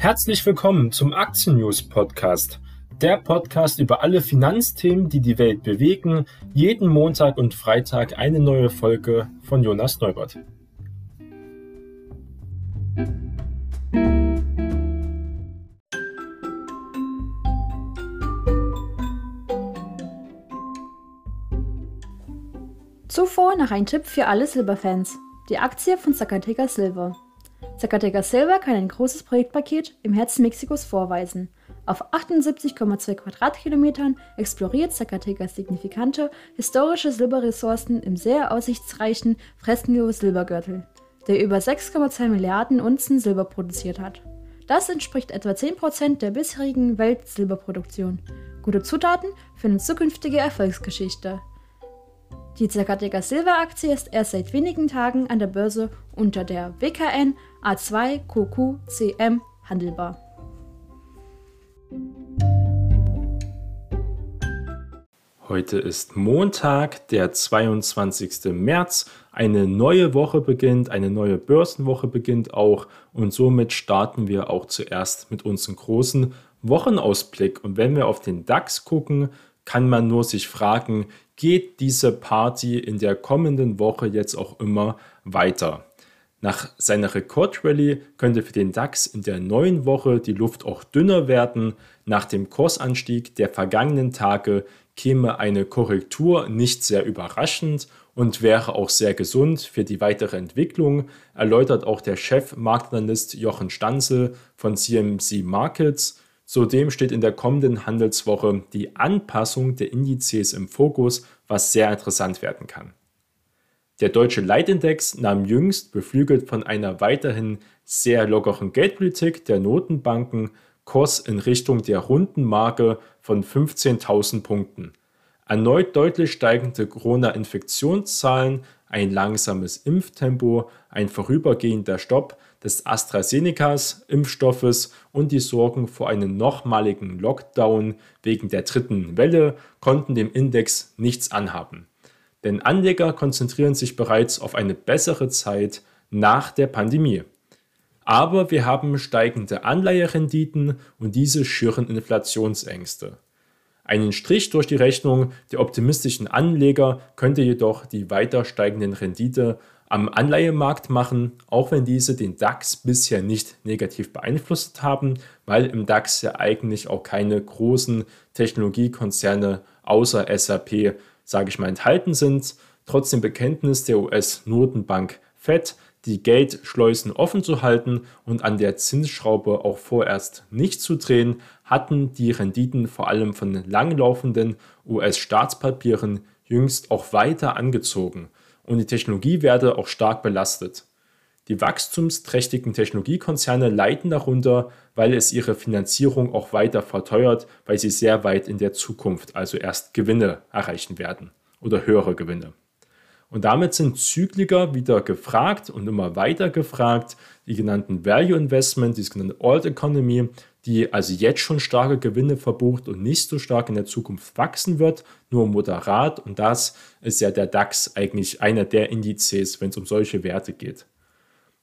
Herzlich willkommen zum Aktien News Podcast. Der Podcast über alle Finanzthemen, die die Welt bewegen. Jeden Montag und Freitag eine neue Folge von Jonas Neubert. Zuvor noch ein Tipp für alle Silberfans. Die Aktie von Zacatecas Silver. Zacatecas Silver kann ein großes Projektpaket im Herzen Mexikos vorweisen. Auf 78,2 Quadratkilometern exploriert Zacatecas signifikante historische Silberressourcen im sehr aussichtsreichen Fresnillo-Silbergürtel, der über 6,2 Milliarden Unzen Silber produziert hat. Das entspricht etwa 10% der bisherigen Weltsilberproduktion. Gute Zutaten für eine zukünftige Erfolgsgeschichte. Die Zacatecas Silver Aktie ist erst seit wenigen Tagen an der Börse unter der WKN A2 QQCM handelbar. Heute ist Montag, der 22. März. Eine neue Woche beginnt, eine neue Börsenwoche beginnt auch und somit starten wir auch zuerst mit unserem großen Wochenausblick. Und wenn wir auf den DAX gucken, kann man nur sich fragen, geht diese Party in der kommenden Woche jetzt auch immer weiter? Nach seiner Rekordrallye könnte für den DAX in der neuen Woche die Luft auch dünner werden. Nach dem Kursanstieg der vergangenen Tage käme eine Korrektur nicht sehr überraschend und wäre auch sehr gesund für die weitere Entwicklung, erläutert auch der Chef-Marktanalyst Jochen Stanzel von CMC Markets. Zudem steht in der kommenden Handelswoche die Anpassung der Indizes im Fokus, was sehr interessant werden kann. Der deutsche Leitindex nahm jüngst, beflügelt von einer weiterhin sehr lockeren Geldpolitik der Notenbanken, Kurs in Richtung der runden Marke von 15.000 Punkten. Erneut deutlich steigende Corona-Infektionszahlen, ein langsames Impftempo, ein vorübergehender Stopp des AstraZenecas Impfstoffes und die Sorgen vor einem nochmaligen Lockdown wegen der dritten Welle konnten dem Index nichts anhaben. Denn Anleger konzentrieren sich bereits auf eine bessere Zeit nach der Pandemie. Aber wir haben steigende Anleiherenditen und diese schüren Inflationsängste. Einen Strich durch die Rechnung der optimistischen Anleger könnte jedoch die weiter steigenden Rendite am Anleihemarkt machen, auch wenn diese den DAX bisher nicht negativ beeinflusst haben, weil im DAX ja eigentlich auch keine großen Technologiekonzerne außer SAP, sage ich mal, enthalten sind. Trotz dem Bekenntnis der US-Notenbank Fed, die Geldschleusen offen zu halten und an der Zinsschraube auch vorerst nicht zu drehen, hatten die Renditen vor allem von langlaufenden US-Staatspapieren jüngst auch weiter angezogen und die Technologie werde auch stark belastet. Die wachstumsträchtigen Technologiekonzerne leiden darunter, weil es ihre Finanzierung auch weiter verteuert, weil sie sehr weit in der Zukunft also erst Gewinne erreichen werden oder höhere Gewinne. Und damit sind Zykliker wieder gefragt und immer weiter gefragt. Die genannten Value Investment, die sogenannte Old Economy, die also jetzt schon starke Gewinne verbucht und nicht so stark in der Zukunft wachsen wird, nur moderat. Und das ist ja der DAX eigentlich einer der Indizes, wenn es um solche Werte geht.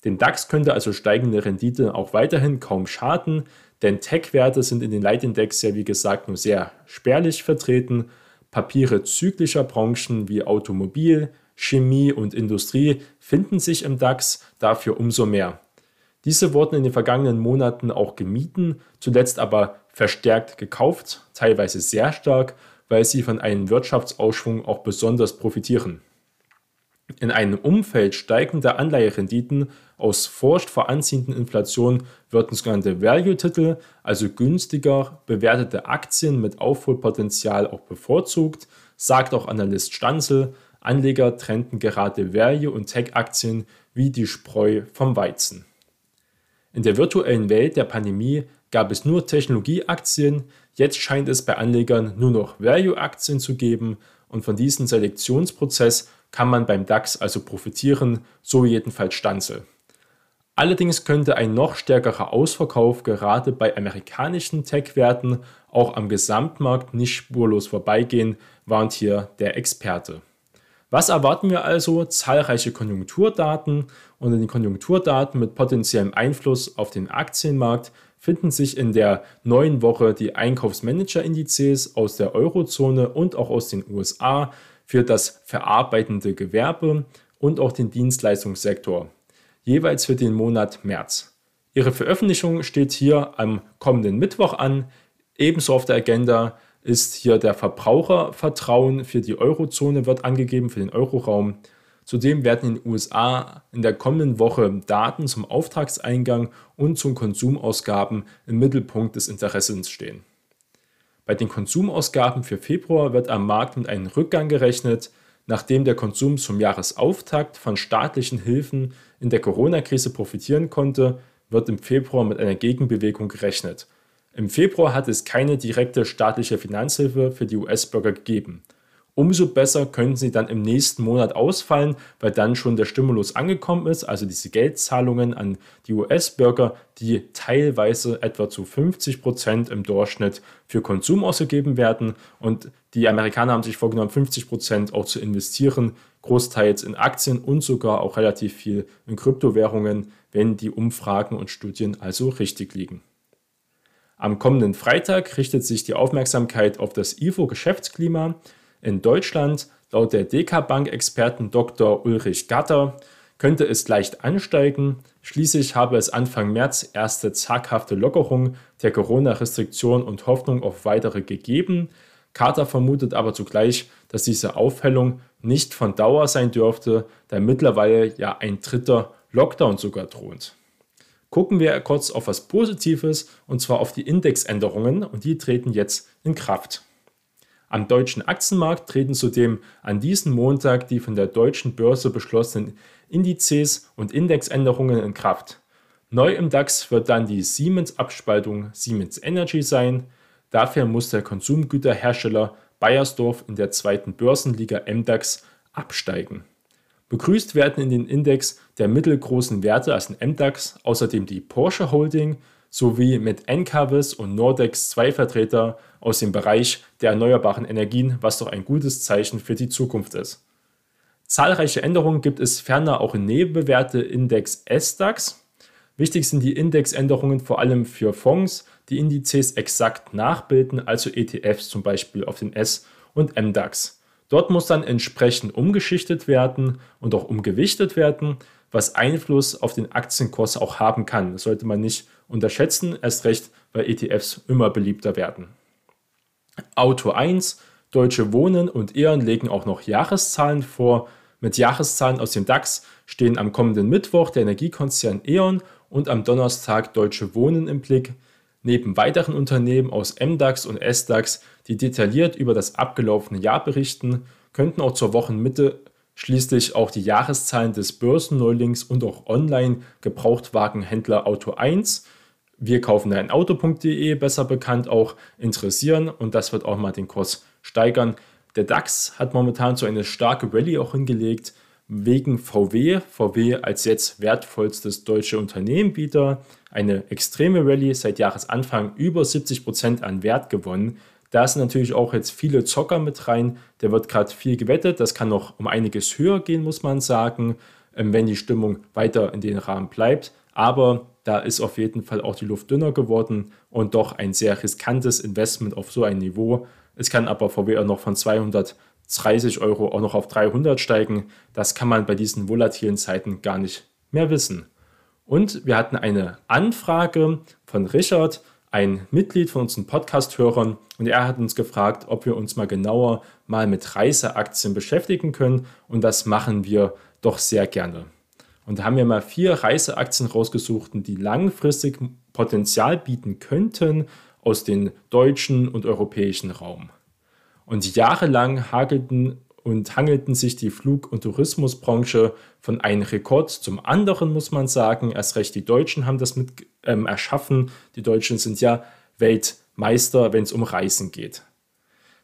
Den DAX könnte also steigende Rendite auch weiterhin kaum schaden, denn Tech-Werte sind in den Leitindex ja wie gesagt nur sehr spärlich vertreten. Papiere zyklischer Branchen wie Automobil, Chemie und Industrie finden sich im DAX dafür umso mehr. Diese wurden in den vergangenen Monaten auch gemieden, zuletzt aber verstärkt gekauft, teilweise sehr stark, weil sie von einem Wirtschaftsausschwung auch besonders profitieren. In einem Umfeld steigender Anleiherenditen aus Furcht vor anziehenden Inflation würden sogenannte Value-Titel, also günstiger bewertete Aktien mit Aufholpotenzial auch bevorzugt, sagt auch Analyst Stanzel. Anleger trennten gerade Value- und Tech-Aktien wie die Spreu vom Weizen. In der virtuellen Welt der Pandemie gab es nur Technologieaktien, jetzt scheint es bei Anlegern nur noch Value-Aktien zu geben und von diesem Selektionsprozess kann man beim DAX also profitieren, so jedenfalls Stanzel. Allerdings könnte ein noch stärkerer Ausverkauf gerade bei amerikanischen Tech-Werten auch am Gesamtmarkt nicht spurlos vorbeigehen, warnt hier der Experte. Was erwarten wir also? Zahlreiche Konjunkturdaten und in den Konjunkturdaten mit potenziellem Einfluss auf den Aktienmarkt finden sich in der neuen Woche die Einkaufsmanager-Indizes aus der Eurozone und auch aus den USA für das verarbeitende Gewerbe und auch den Dienstleistungssektor, jeweils für den Monat März. Ihre Veröffentlichung steht hier am kommenden Mittwoch an. Ebenso auf der Agenda ist hier der Verbrauchervertrauen für die Eurozone wird angegeben, für den Euroraum. Zudem werden in den USA in der kommenden Woche Daten zum Auftragseingang und zum Konsumausgaben im Mittelpunkt des Interessens stehen. Bei den Konsumausgaben für Februar wird am Markt mit einem Rückgang gerechnet, nachdem der Konsum zum Jahresauftakt von staatlichen Hilfen in der Corona-Krise profitieren konnte, wird im Februar mit einer Gegenbewegung gerechnet. Im Februar hat es keine direkte staatliche Finanzhilfe für die US-Bürger gegeben. Umso besser können sie dann im nächsten Monat ausfallen, weil dann schon der Stimulus angekommen ist, also diese Geldzahlungen an die US-Bürger, die teilweise etwa zu 50 Prozent im Durchschnitt für Konsum ausgegeben werden. Und die Amerikaner haben sich vorgenommen, 50 Prozent auch zu investieren, großteils in Aktien und sogar auch relativ viel in Kryptowährungen, wenn die Umfragen und Studien also richtig liegen. Am kommenden Freitag richtet sich die Aufmerksamkeit auf das IFO-Geschäftsklima in Deutschland. Laut der DK-Bank-Experten Dr. Ulrich Gatter könnte es leicht ansteigen. Schließlich habe es Anfang März erste zaghafte Lockerung der Corona-Restriktionen und Hoffnung auf weitere gegeben. Carter vermutet aber zugleich, dass diese Aufhellung nicht von Dauer sein dürfte, da mittlerweile ja ein dritter Lockdown sogar droht. Gucken wir kurz auf was Positives und zwar auf die Indexänderungen und die treten jetzt in Kraft. Am deutschen Aktienmarkt treten zudem an diesem Montag die von der deutschen Börse beschlossenen Indizes und Indexänderungen in Kraft. Neu im DAX wird dann die Siemens-Abspaltung Siemens Energy sein. Dafür muss der Konsumgüterhersteller Bayersdorf in der zweiten Börsenliga MDAX absteigen. Begrüßt werden in den Index der mittelgroßen Werte als in MDAX außerdem die Porsche Holding sowie mit Encavis und Nordex zwei Vertreter aus dem Bereich der erneuerbaren Energien, was doch ein gutes Zeichen für die Zukunft ist. Zahlreiche Änderungen gibt es ferner auch in Nebenwerte Index SDAX. Wichtig sind die Indexänderungen vor allem für Fonds, die Indizes exakt nachbilden, also ETFs zum Beispiel auf den S- und MDAX. Dort muss dann entsprechend umgeschichtet werden und auch umgewichtet werden, was Einfluss auf den Aktienkurs auch haben kann. Das sollte man nicht unterschätzen, erst recht, weil ETFs immer beliebter werden. Auto 1, Deutsche Wohnen und E.ON legen auch noch Jahreszahlen vor. Mit Jahreszahlen aus dem DAX stehen am kommenden Mittwoch der Energiekonzern E.ON und am Donnerstag Deutsche Wohnen im Blick. Neben weiteren Unternehmen aus MDAX und SDAX, die detailliert über das abgelaufene Jahr berichten, könnten auch zur Wochenmitte schließlich auch die Jahreszahlen des Börsenneulings und auch Online-Gebrauchtwagenhändler Auto 1 wir kaufen ein Auto.de, besser bekannt, auch interessieren und das wird auch mal den Kurs steigern. Der DAX hat momentan so eine starke Rallye auch hingelegt wegen VW. VW als jetzt wertvollstes deutsche Unternehmen wieder eine extreme Rallye seit Jahresanfang über 70 Prozent an Wert gewonnen. Da sind natürlich auch jetzt viele Zocker mit rein. Der wird gerade viel gewettet. Das kann noch um einiges höher gehen, muss man sagen, ähm, wenn die Stimmung weiter in den Rahmen bleibt. Aber da ist auf jeden Fall auch die Luft dünner geworden und doch ein sehr riskantes Investment auf so ein Niveau. Es kann aber VW auch noch von 230 Euro auch noch auf 300 steigen. Das kann man bei diesen volatilen Zeiten gar nicht mehr wissen. Und wir hatten eine Anfrage von Richard, ein Mitglied von unseren Podcast-Hörern, und er hat uns gefragt, ob wir uns mal genauer mal mit Reiseaktien beschäftigen können. Und das machen wir doch sehr gerne. Und da haben wir mal vier Reiseaktien rausgesucht, die langfristig Potenzial bieten könnten aus dem deutschen und europäischen Raum. Und jahrelang hagelten und hangelten sich die Flug- und Tourismusbranche von einem Rekord zum anderen, muss man sagen. Erst recht die Deutschen haben das mit ähm, erschaffen. Die Deutschen sind ja Weltmeister, wenn es um Reisen geht.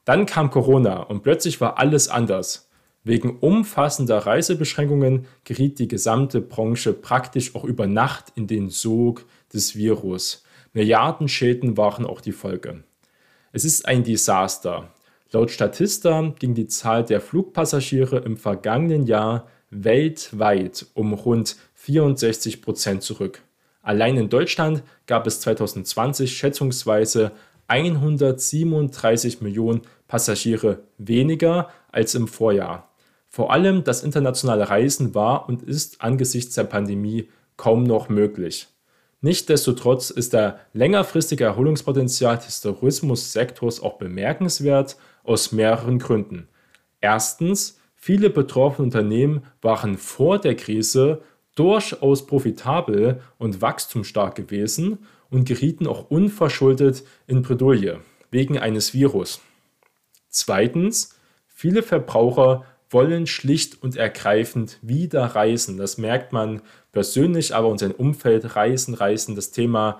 Dann kam Corona und plötzlich war alles anders. Wegen umfassender Reisebeschränkungen geriet die gesamte Branche praktisch auch über Nacht in den Sog des Virus. Milliardenschäden waren auch die Folge. Es ist ein Desaster. Laut Statista ging die Zahl der Flugpassagiere im vergangenen Jahr weltweit um rund 64 Prozent zurück. Allein in Deutschland gab es 2020 schätzungsweise 137 Millionen Passagiere weniger als im Vorjahr. Vor allem das internationale Reisen war und ist angesichts der Pandemie kaum noch möglich. Nichtsdestotrotz ist der längerfristige Erholungspotenzial des Tourismussektors auch bemerkenswert aus mehreren Gründen. Erstens, viele betroffene Unternehmen waren vor der Krise durchaus profitabel und wachstumsstark gewesen und gerieten auch unverschuldet in Bredouille wegen eines Virus. Zweitens, viele Verbraucher wollen schlicht und ergreifend wieder reisen. Das merkt man persönlich, aber seinem Umfeld reisen, reisen, das Thema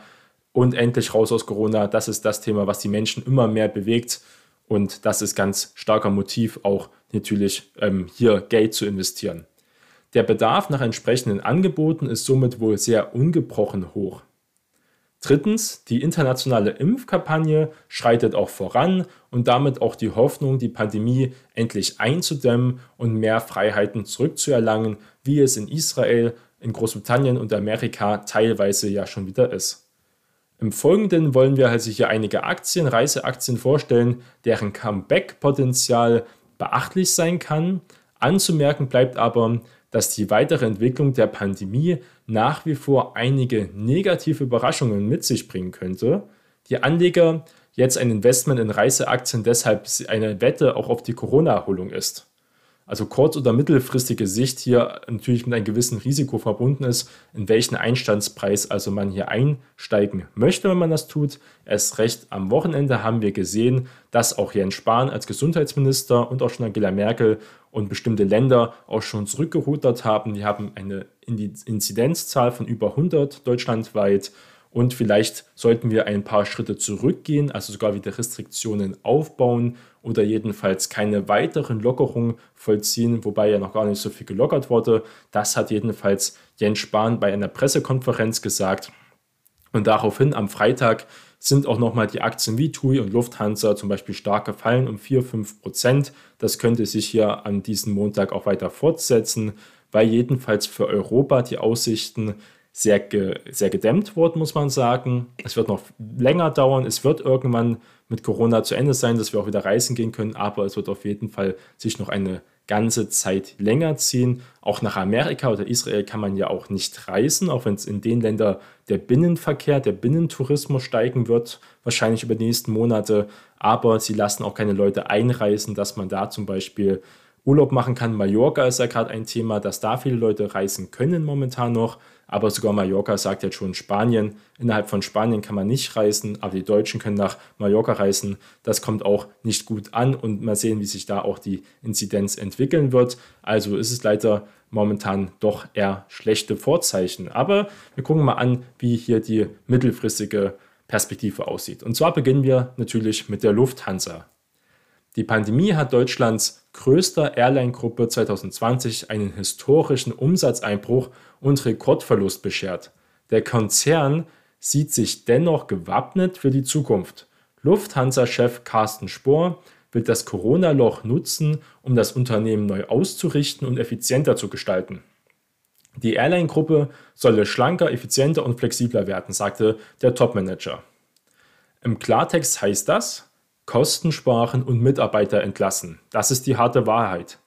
und endlich raus aus Corona, das ist das Thema, was die Menschen immer mehr bewegt und das ist ganz starker Motiv auch natürlich ähm, hier Geld zu investieren. Der Bedarf nach entsprechenden Angeboten ist somit wohl sehr ungebrochen hoch. Drittens, die internationale Impfkampagne schreitet auch voran und damit auch die Hoffnung, die Pandemie endlich einzudämmen und mehr Freiheiten zurückzuerlangen, wie es in Israel, in Großbritannien und Amerika teilweise ja schon wieder ist. Im Folgenden wollen wir also hier einige Aktien, Reiseaktien vorstellen, deren Comeback-Potenzial beachtlich sein kann. Anzumerken bleibt aber, dass die weitere Entwicklung der Pandemie nach wie vor einige negative Überraschungen mit sich bringen könnte. Die Anleger jetzt ein Investment in Reiseaktien deshalb eine Wette auch auf die Corona-Erholung ist also kurz- oder mittelfristige Sicht hier natürlich mit einem gewissen Risiko verbunden ist, in welchen Einstandspreis also man hier einsteigen möchte, wenn man das tut. Erst recht am Wochenende haben wir gesehen, dass auch Jens Spahn als Gesundheitsminister und auch schon Angela Merkel und bestimmte Länder auch schon zurückgerudert haben. Die haben eine Inzidenzzahl von über 100 deutschlandweit und vielleicht sollten wir ein paar Schritte zurückgehen, also sogar wieder Restriktionen aufbauen oder jedenfalls keine weiteren Lockerungen vollziehen, wobei ja noch gar nicht so viel gelockert wurde. Das hat jedenfalls Jens Spahn bei einer Pressekonferenz gesagt. Und daraufhin am Freitag sind auch nochmal die Aktien wie TUI und Lufthansa zum Beispiel stark gefallen um 4-5 Prozent. Das könnte sich hier an diesem Montag auch weiter fortsetzen, weil jedenfalls für Europa die Aussichten sehr, ge, sehr gedämmt worden, muss man sagen. Es wird noch länger dauern. Es wird irgendwann mit Corona zu Ende sein, dass wir auch wieder reisen gehen können, aber es wird auf jeden Fall sich noch eine ganze Zeit länger ziehen. Auch nach Amerika oder Israel kann man ja auch nicht reisen, auch wenn es in den Ländern der Binnenverkehr, der Binnentourismus steigen wird, wahrscheinlich über die nächsten Monate. Aber sie lassen auch keine Leute einreisen, dass man da zum Beispiel Urlaub machen kann. Mallorca ist ja gerade ein Thema, dass da viele Leute reisen können momentan noch. Aber sogar Mallorca sagt jetzt schon Spanien. Innerhalb von Spanien kann man nicht reisen, aber die Deutschen können nach Mallorca reisen. Das kommt auch nicht gut an und mal sehen, wie sich da auch die Inzidenz entwickeln wird. Also ist es leider momentan doch eher schlechte Vorzeichen. Aber wir gucken mal an, wie hier die mittelfristige Perspektive aussieht. Und zwar beginnen wir natürlich mit der Lufthansa. Die Pandemie hat Deutschlands größter Airline-Gruppe 2020 einen historischen Umsatzeinbruch und Rekordverlust beschert. Der Konzern sieht sich dennoch gewappnet für die Zukunft. Lufthansa-Chef Carsten Spohr will das Corona-Loch nutzen, um das Unternehmen neu auszurichten und effizienter zu gestalten. Die Airline-Gruppe solle schlanker, effizienter und flexibler werden, sagte der Topmanager. Im Klartext heißt das, Kosten sparen und Mitarbeiter entlassen. Das ist die harte Wahrheit.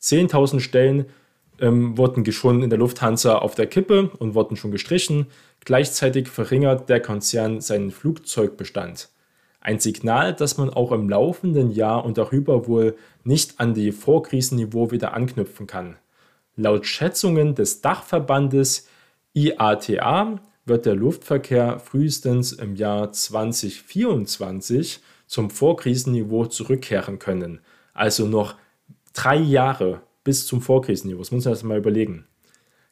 10.000 Stellen ähm, wurden schon in der Lufthansa auf der Kippe und wurden schon gestrichen. Gleichzeitig verringert der Konzern seinen Flugzeugbestand. Ein Signal, dass man auch im laufenden Jahr und darüber wohl nicht an die Vorkrisenniveau wieder anknüpfen kann. Laut Schätzungen des Dachverbandes IATA wird der Luftverkehr frühestens im Jahr 2024 zum Vorkrisenniveau zurückkehren können. Also noch drei Jahre bis zum Vorkrisenniveau. Das muss man sich mal überlegen.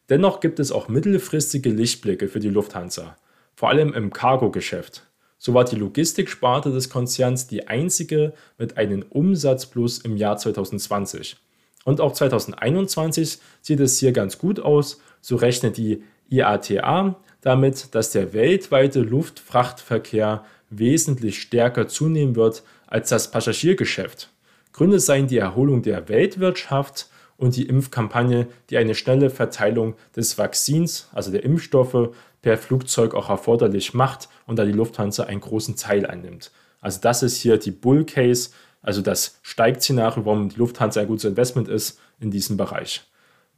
Dennoch gibt es auch mittelfristige Lichtblicke für die Lufthansa, vor allem im Cargo-Geschäft. So war die Logistiksparte des Konzerns die einzige mit einem Umsatzplus im Jahr 2020. Und auch 2021 sieht es hier ganz gut aus. So rechnet die IATA damit, dass der weltweite Luftfrachtverkehr wesentlich stärker zunehmen wird als das Passagiergeschäft. Gründe seien die Erholung der Weltwirtschaft und die Impfkampagne, die eine schnelle Verteilung des Vakzins, also der Impfstoffe, per Flugzeug auch erforderlich macht und da die Lufthansa einen großen Teil einnimmt. Also das ist hier die Bull Case, also das Steigt-Szenario, warum die Lufthansa ein gutes Investment ist in diesem Bereich.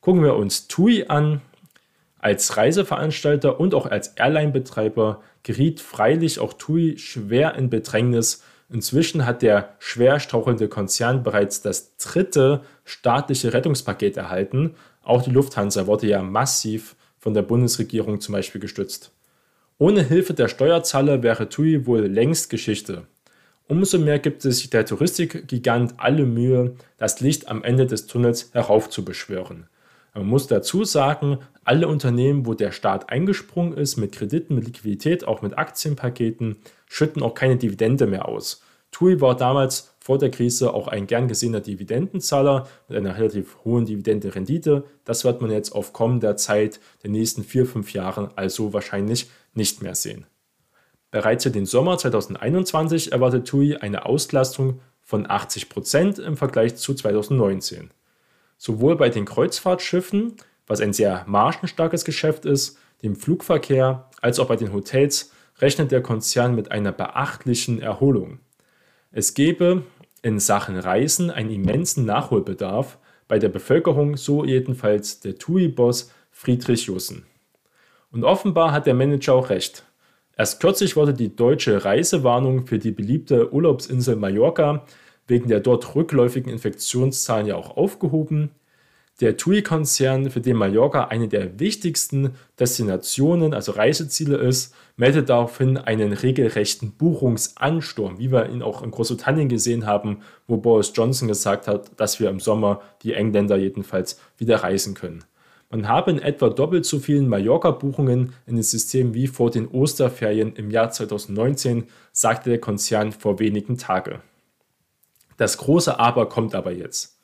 Gucken wir uns TUI an. Als Reiseveranstalter und auch als Airline-Betreiber geriet freilich auch TUI schwer in Bedrängnis. Inzwischen hat der schwer strauchelnde Konzern bereits das dritte staatliche Rettungspaket erhalten. Auch die Lufthansa wurde ja massiv von der Bundesregierung zum Beispiel gestützt. Ohne Hilfe der Steuerzahler wäre TUI wohl längst Geschichte. Umso mehr gibt es der Touristikgigant alle Mühe, das Licht am Ende des Tunnels heraufzubeschwören. Man muss dazu sagen, alle Unternehmen, wo der Staat eingesprungen ist, mit Krediten, mit Liquidität, auch mit Aktienpaketen, schütten auch keine Dividende mehr aus. TUI war damals vor der Krise auch ein gern gesehener Dividendenzahler mit einer relativ hohen Dividendenrendite. Das wird man jetzt auf kommender Zeit, den nächsten vier, fünf Jahren, also wahrscheinlich nicht mehr sehen. Bereits für den Sommer 2021 erwartet TUI eine Auslastung von 80 Prozent im Vergleich zu 2019. Sowohl bei den Kreuzfahrtschiffen, was ein sehr margenstarkes Geschäft ist, dem Flugverkehr als auch bei den Hotels rechnet der Konzern mit einer beachtlichen Erholung. Es gebe in Sachen Reisen einen immensen Nachholbedarf bei der Bevölkerung, so jedenfalls der TUI-Boss Friedrich Jussen. Und offenbar hat der Manager auch recht. Erst kürzlich wurde die deutsche Reisewarnung für die beliebte Urlaubsinsel Mallorca wegen der dort rückläufigen Infektionszahlen ja auch aufgehoben. Der TUI-Konzern, für den Mallorca eine der wichtigsten Destinationen, also Reiseziele ist, meldet daraufhin einen regelrechten Buchungsansturm, wie wir ihn auch in Großbritannien gesehen haben, wo Boris Johnson gesagt hat, dass wir im Sommer, die Engländer jedenfalls, wieder reisen können. Man habe in etwa doppelt so vielen Mallorca-Buchungen in den System wie vor den Osterferien im Jahr 2019, sagte der Konzern vor wenigen Tagen. Das große Aber kommt aber jetzt.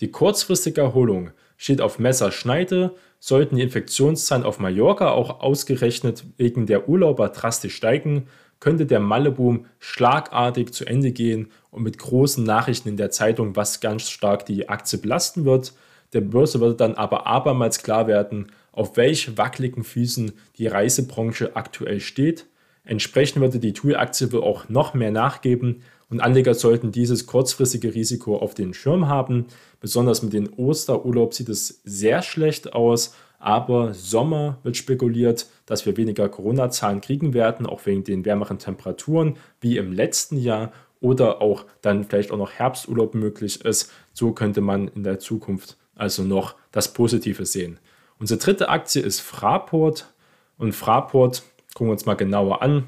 Die kurzfristige Erholung steht auf Messerschneide, sollten die Infektionszahlen auf Mallorca auch ausgerechnet wegen der Urlauber drastisch steigen, könnte der Malleboom schlagartig zu Ende gehen und mit großen Nachrichten in der Zeitung, was ganz stark die Aktie belasten wird. Der Börse würde dann aber abermals klar werden, auf welch wackeligen Füßen die Reisebranche aktuell steht. Entsprechend würde die TUI-Aktie wohl auch noch mehr nachgeben und Anleger sollten dieses kurzfristige Risiko auf den Schirm haben. Besonders mit dem Osterurlaub sieht es sehr schlecht aus, aber Sommer wird spekuliert, dass wir weniger Corona-Zahlen kriegen werden, auch wegen den wärmeren Temperaturen wie im letzten Jahr oder auch dann vielleicht auch noch Herbsturlaub möglich ist. So könnte man in der Zukunft also noch das Positive sehen. Unsere dritte Aktie ist Fraport und Fraport gucken wir uns mal genauer an.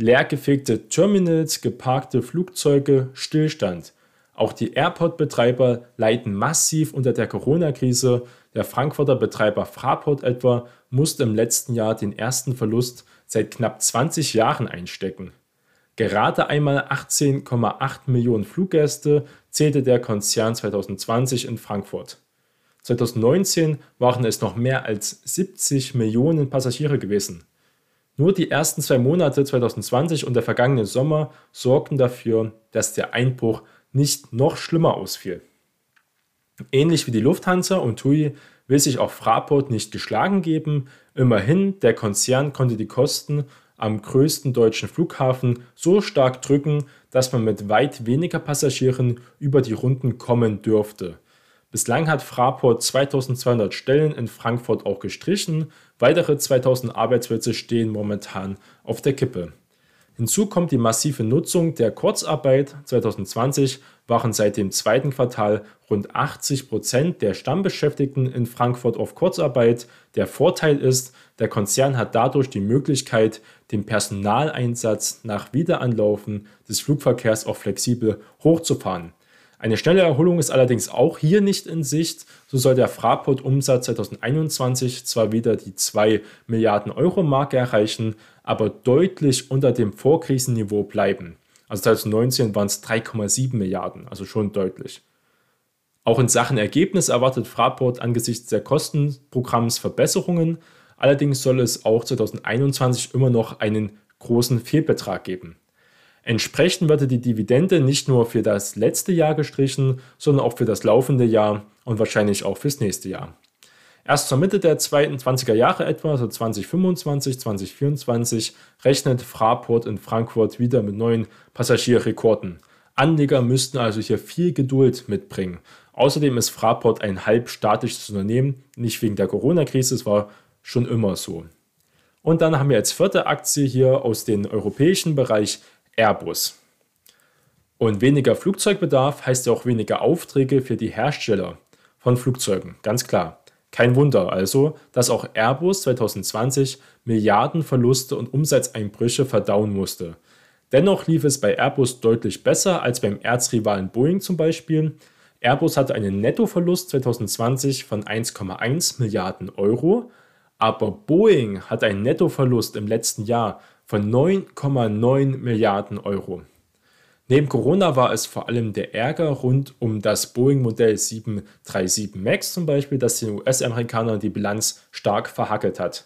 Leergefegte Terminals, geparkte Flugzeuge, Stillstand. Auch die Airport-Betreiber leiden massiv unter der Corona-Krise. Der Frankfurter Betreiber Fraport etwa musste im letzten Jahr den ersten Verlust seit knapp 20 Jahren einstecken. Gerade einmal 18,8 Millionen Fluggäste zählte der Konzern 2020 in Frankfurt. 2019 waren es noch mehr als 70 Millionen Passagiere gewesen. Nur die ersten zwei Monate 2020 und der vergangene Sommer sorgten dafür, dass der Einbruch nicht noch schlimmer ausfiel. Ähnlich wie die Lufthansa und TUI will sich auch Fraport nicht geschlagen geben. Immerhin, der Konzern konnte die Kosten am größten deutschen Flughafen so stark drücken, dass man mit weit weniger Passagieren über die Runden kommen dürfte. Bislang hat Fraport 2200 Stellen in Frankfurt auch gestrichen, weitere 2000 Arbeitsplätze stehen momentan auf der Kippe. Hinzu kommt die massive Nutzung der Kurzarbeit. 2020 waren seit dem zweiten Quartal rund 80 Prozent der Stammbeschäftigten in Frankfurt auf Kurzarbeit. Der Vorteil ist, der Konzern hat dadurch die Möglichkeit, den Personaleinsatz nach Wiederanlaufen des Flugverkehrs auch flexibel hochzufahren. Eine schnelle Erholung ist allerdings auch hier nicht in Sicht. So soll der Fraport-Umsatz 2021 zwar wieder die 2 Milliarden Euro Marke erreichen, aber deutlich unter dem Vorkrisenniveau bleiben. Also 2019 waren es 3,7 Milliarden, also schon deutlich. Auch in Sachen Ergebnis erwartet Fraport angesichts der Kostenprogramms Verbesserungen. Allerdings soll es auch 2021 immer noch einen großen Fehlbetrag geben. Entsprechend wird die Dividende nicht nur für das letzte Jahr gestrichen, sondern auch für das laufende Jahr und wahrscheinlich auch fürs nächste Jahr. Erst zur Mitte der 20er Jahre etwa, so 2025, 2024, rechnet Fraport in Frankfurt wieder mit neuen Passagierrekorden. Anleger müssten also hier viel Geduld mitbringen. Außerdem ist Fraport ein halbstaatliches Unternehmen, nicht wegen der Corona-Krise, es war schon immer so. Und dann haben wir als vierte Aktie hier aus dem europäischen Bereich Airbus. Und weniger Flugzeugbedarf heißt ja auch weniger Aufträge für die Hersteller von Flugzeugen, ganz klar. Kein Wunder also, dass auch Airbus 2020 Milliardenverluste und Umsatzeinbrüche verdauen musste. Dennoch lief es bei Airbus deutlich besser als beim Erzrivalen Boeing zum Beispiel. Airbus hatte einen Nettoverlust 2020 von 1,1 Milliarden Euro, aber Boeing hat einen Nettoverlust im letzten Jahr von 9,9 Milliarden Euro. Neben Corona war es vor allem der Ärger rund um das Boeing-Modell 737 MAX zum Beispiel, das den US-Amerikanern die Bilanz stark verhackelt hat.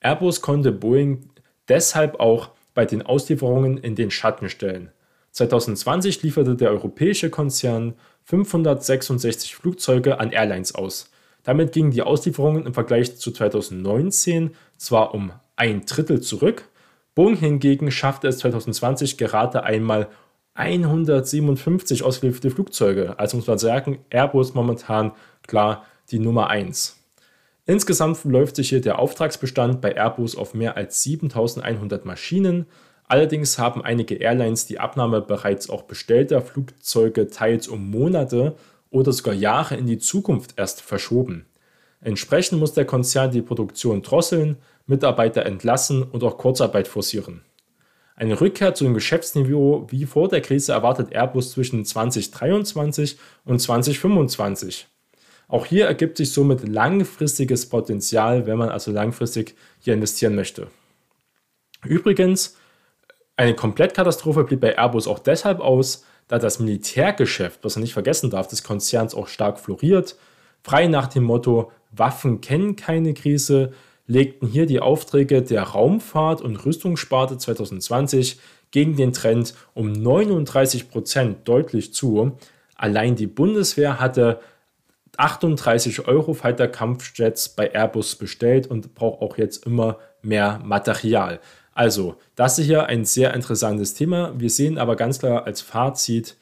Airbus konnte Boeing deshalb auch bei den Auslieferungen in den Schatten stellen. 2020 lieferte der europäische Konzern 566 Flugzeuge an Airlines aus. Damit gingen die Auslieferungen im Vergleich zu 2019 zwar um ein Drittel zurück, Boeing hingegen schaffte es 2020 gerade einmal 157 ausgelieferte Flugzeuge. Also muss man sagen, Airbus momentan klar die Nummer 1. Insgesamt verläuft sich hier der Auftragsbestand bei Airbus auf mehr als 7100 Maschinen. Allerdings haben einige Airlines die Abnahme bereits auch bestellter Flugzeuge teils um Monate oder sogar Jahre in die Zukunft erst verschoben. Entsprechend muss der Konzern die Produktion drosseln, Mitarbeiter entlassen und auch Kurzarbeit forcieren. Eine Rückkehr zu dem Geschäftsniveau wie vor der Krise erwartet Airbus zwischen 2023 und 2025. Auch hier ergibt sich somit langfristiges Potenzial, wenn man also langfristig hier investieren möchte. Übrigens, eine Komplettkatastrophe blieb bei Airbus auch deshalb aus, da das Militärgeschäft, was man nicht vergessen darf, des Konzerns auch stark floriert. Frei nach dem Motto Waffen kennen keine Krise, legten hier die Aufträge der Raumfahrt- und Rüstungssparte 2020 gegen den Trend um 39 Prozent deutlich zu. Allein die Bundeswehr hatte 38 Eurofighter-Kampfjets bei Airbus bestellt und braucht auch jetzt immer mehr Material. Also, das ist hier ein sehr interessantes Thema. Wir sehen aber ganz klar als Fazit,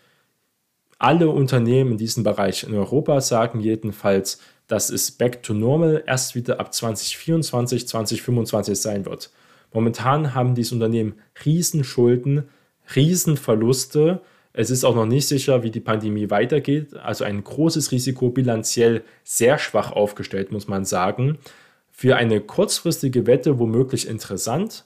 alle Unternehmen in diesem Bereich in Europa sagen jedenfalls, dass es back to normal erst wieder ab 2024, 2025 sein wird. Momentan haben diese Unternehmen Riesenschulden, Riesenverluste. Es ist auch noch nicht sicher, wie die Pandemie weitergeht. Also ein großes Risiko, bilanziell sehr schwach aufgestellt, muss man sagen. Für eine kurzfristige Wette womöglich interessant,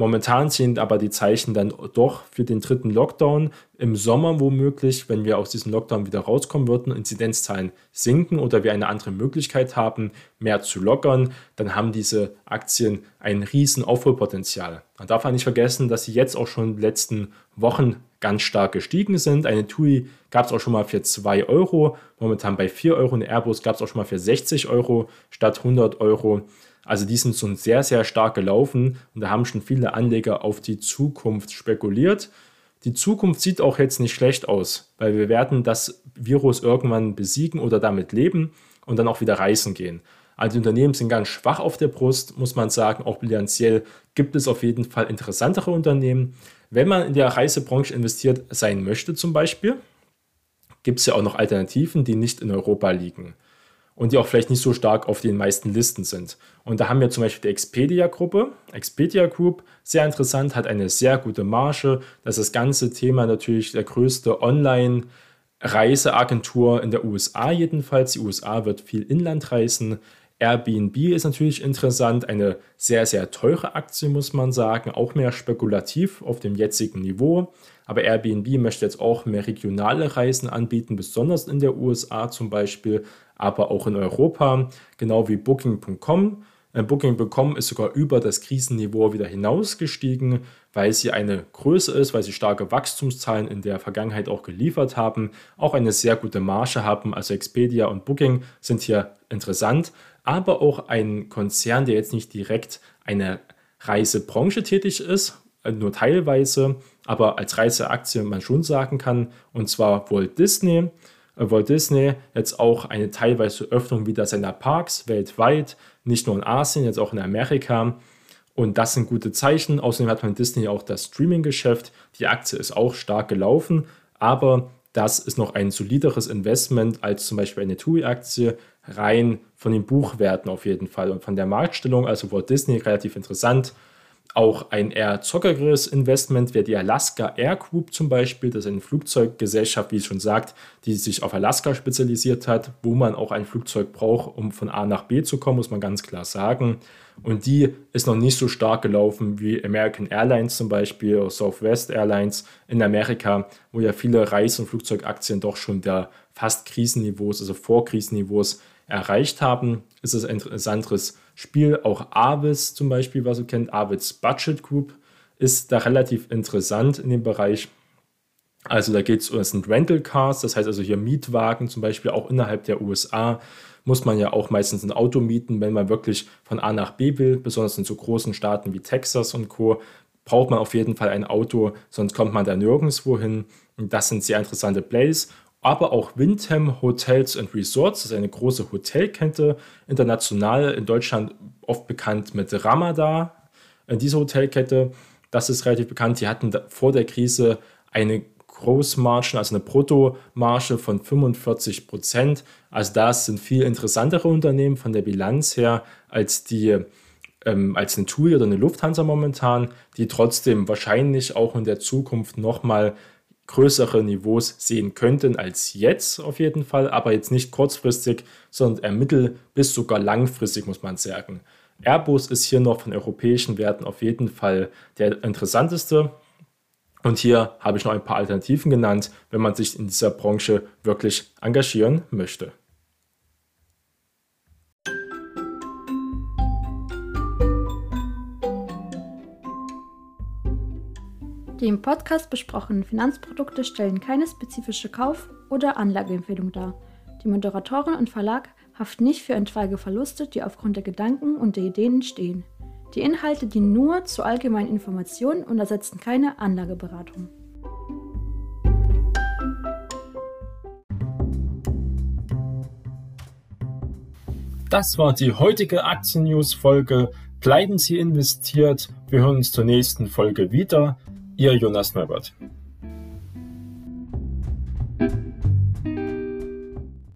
Momentan sind aber die Zeichen dann doch für den dritten Lockdown im Sommer womöglich, wenn wir aus diesem Lockdown wieder rauskommen würden, Inzidenzzahlen sinken oder wir eine andere Möglichkeit haben, mehr zu lockern, dann haben diese Aktien ein riesen Aufholpotenzial. Man darf auch nicht vergessen, dass sie jetzt auch schon in den letzten Wochen ganz stark gestiegen sind. Eine TUI gab es auch schon mal für 2 Euro, momentan bei 4 Euro. Eine Airbus gab es auch schon mal für 60 Euro statt 100 Euro. Also die sind schon sehr, sehr stark gelaufen und da haben schon viele Anleger auf die Zukunft spekuliert. Die Zukunft sieht auch jetzt nicht schlecht aus, weil wir werden das Virus irgendwann besiegen oder damit leben und dann auch wieder reisen gehen. Also die Unternehmen sind ganz schwach auf der Brust, muss man sagen. Auch bilanziell gibt es auf jeden Fall interessantere Unternehmen. Wenn man in der Reisebranche investiert sein möchte zum Beispiel, gibt es ja auch noch Alternativen, die nicht in Europa liegen und die auch vielleicht nicht so stark auf den meisten Listen sind. Und da haben wir zum Beispiel die Expedia-Gruppe. Expedia Group, sehr interessant, hat eine sehr gute Marge. Das ist das ganze Thema natürlich der größte Online- Reiseagentur in der USA jedenfalls. Die USA wird viel Inland reisen. Airbnb ist natürlich interessant, eine sehr, sehr teure Aktie, muss man sagen, auch mehr spekulativ auf dem jetzigen Niveau. Aber Airbnb möchte jetzt auch mehr regionale Reisen anbieten, besonders in der USA zum Beispiel aber auch in Europa, genau wie Booking.com. Äh, Booking.com ist sogar über das Krisenniveau wieder hinausgestiegen, weil sie eine Größe ist, weil sie starke Wachstumszahlen in der Vergangenheit auch geliefert haben, auch eine sehr gute Marge haben. Also Expedia und Booking sind hier interessant, aber auch ein Konzern, der jetzt nicht direkt eine Reisebranche tätig ist, äh, nur teilweise, aber als Reiseaktie man schon sagen kann, und zwar Walt Disney. Äh, Walt Disney jetzt auch eine teilweise Öffnung wieder seiner Parks weltweit, nicht nur in Asien, jetzt auch in Amerika. Und das sind gute Zeichen. Außerdem hat man Disney auch das Streaming-Geschäft. Die Aktie ist auch stark gelaufen, aber das ist noch ein solideres Investment als zum Beispiel eine TUI-Aktie, rein von den Buchwerten auf jeden Fall und von der Marktstellung. Also Walt Disney relativ interessant. Auch ein eher zockeres Investment wäre die Alaska Air Group zum Beispiel. Das ist eine Flugzeuggesellschaft, wie es schon sagt, die sich auf Alaska spezialisiert hat, wo man auch ein Flugzeug braucht, um von A nach B zu kommen, muss man ganz klar sagen. Und die ist noch nicht so stark gelaufen wie American Airlines zum Beispiel oder Southwest Airlines in Amerika, wo ja viele Reise- und Flugzeugaktien doch schon der fast Krisenniveaus, also Vorkrisenniveaus erreicht haben. Ist es ein interessantes Spiel. Auch Avis zum Beispiel, was ihr kennt, Avis Budget Group ist da relativ interessant in dem Bereich. Also da geht es um, Rental Cars, das heißt also hier Mietwagen zum Beispiel auch innerhalb der USA muss man ja auch meistens ein Auto mieten, wenn man wirklich von A nach B will, besonders in so großen Staaten wie Texas und Co. braucht man auf jeden Fall ein Auto, sonst kommt man da nirgendwo hin. Und das sind sehr interessante Plays aber auch Windham Hotels and Resorts, das ist eine große Hotelkette, international in Deutschland oft bekannt mit Ramada. Äh, diese Hotelkette, das ist relativ bekannt, die hatten vor der Krise eine Großmargen, also eine Bruttomarge von 45 Prozent. Also das sind viel interessantere Unternehmen von der Bilanz her als die ähm, als eine TUI oder eine Lufthansa momentan, die trotzdem wahrscheinlich auch in der Zukunft nochmal größere Niveaus sehen könnten als jetzt auf jeden Fall, aber jetzt nicht kurzfristig, sondern eher mittel- bis sogar langfristig, muss man sagen. Airbus ist hier noch von europäischen Werten auf jeden Fall der interessanteste. Und hier habe ich noch ein paar Alternativen genannt, wenn man sich in dieser Branche wirklich engagieren möchte. Die im Podcast besprochenen Finanzprodukte stellen keine spezifische Kauf- oder Anlageempfehlung dar. Die Moderatorin und Verlag haften nicht für etwaige Verluste, die aufgrund der Gedanken und der Ideen entstehen. Die Inhalte dienen nur zur allgemeinen Information und ersetzen keine Anlageberatung. Das war die heutige Aktien-News-Folge. Bleiben Sie investiert. Wir hören uns zur nächsten Folge wieder. Ihr Jonas Neubert.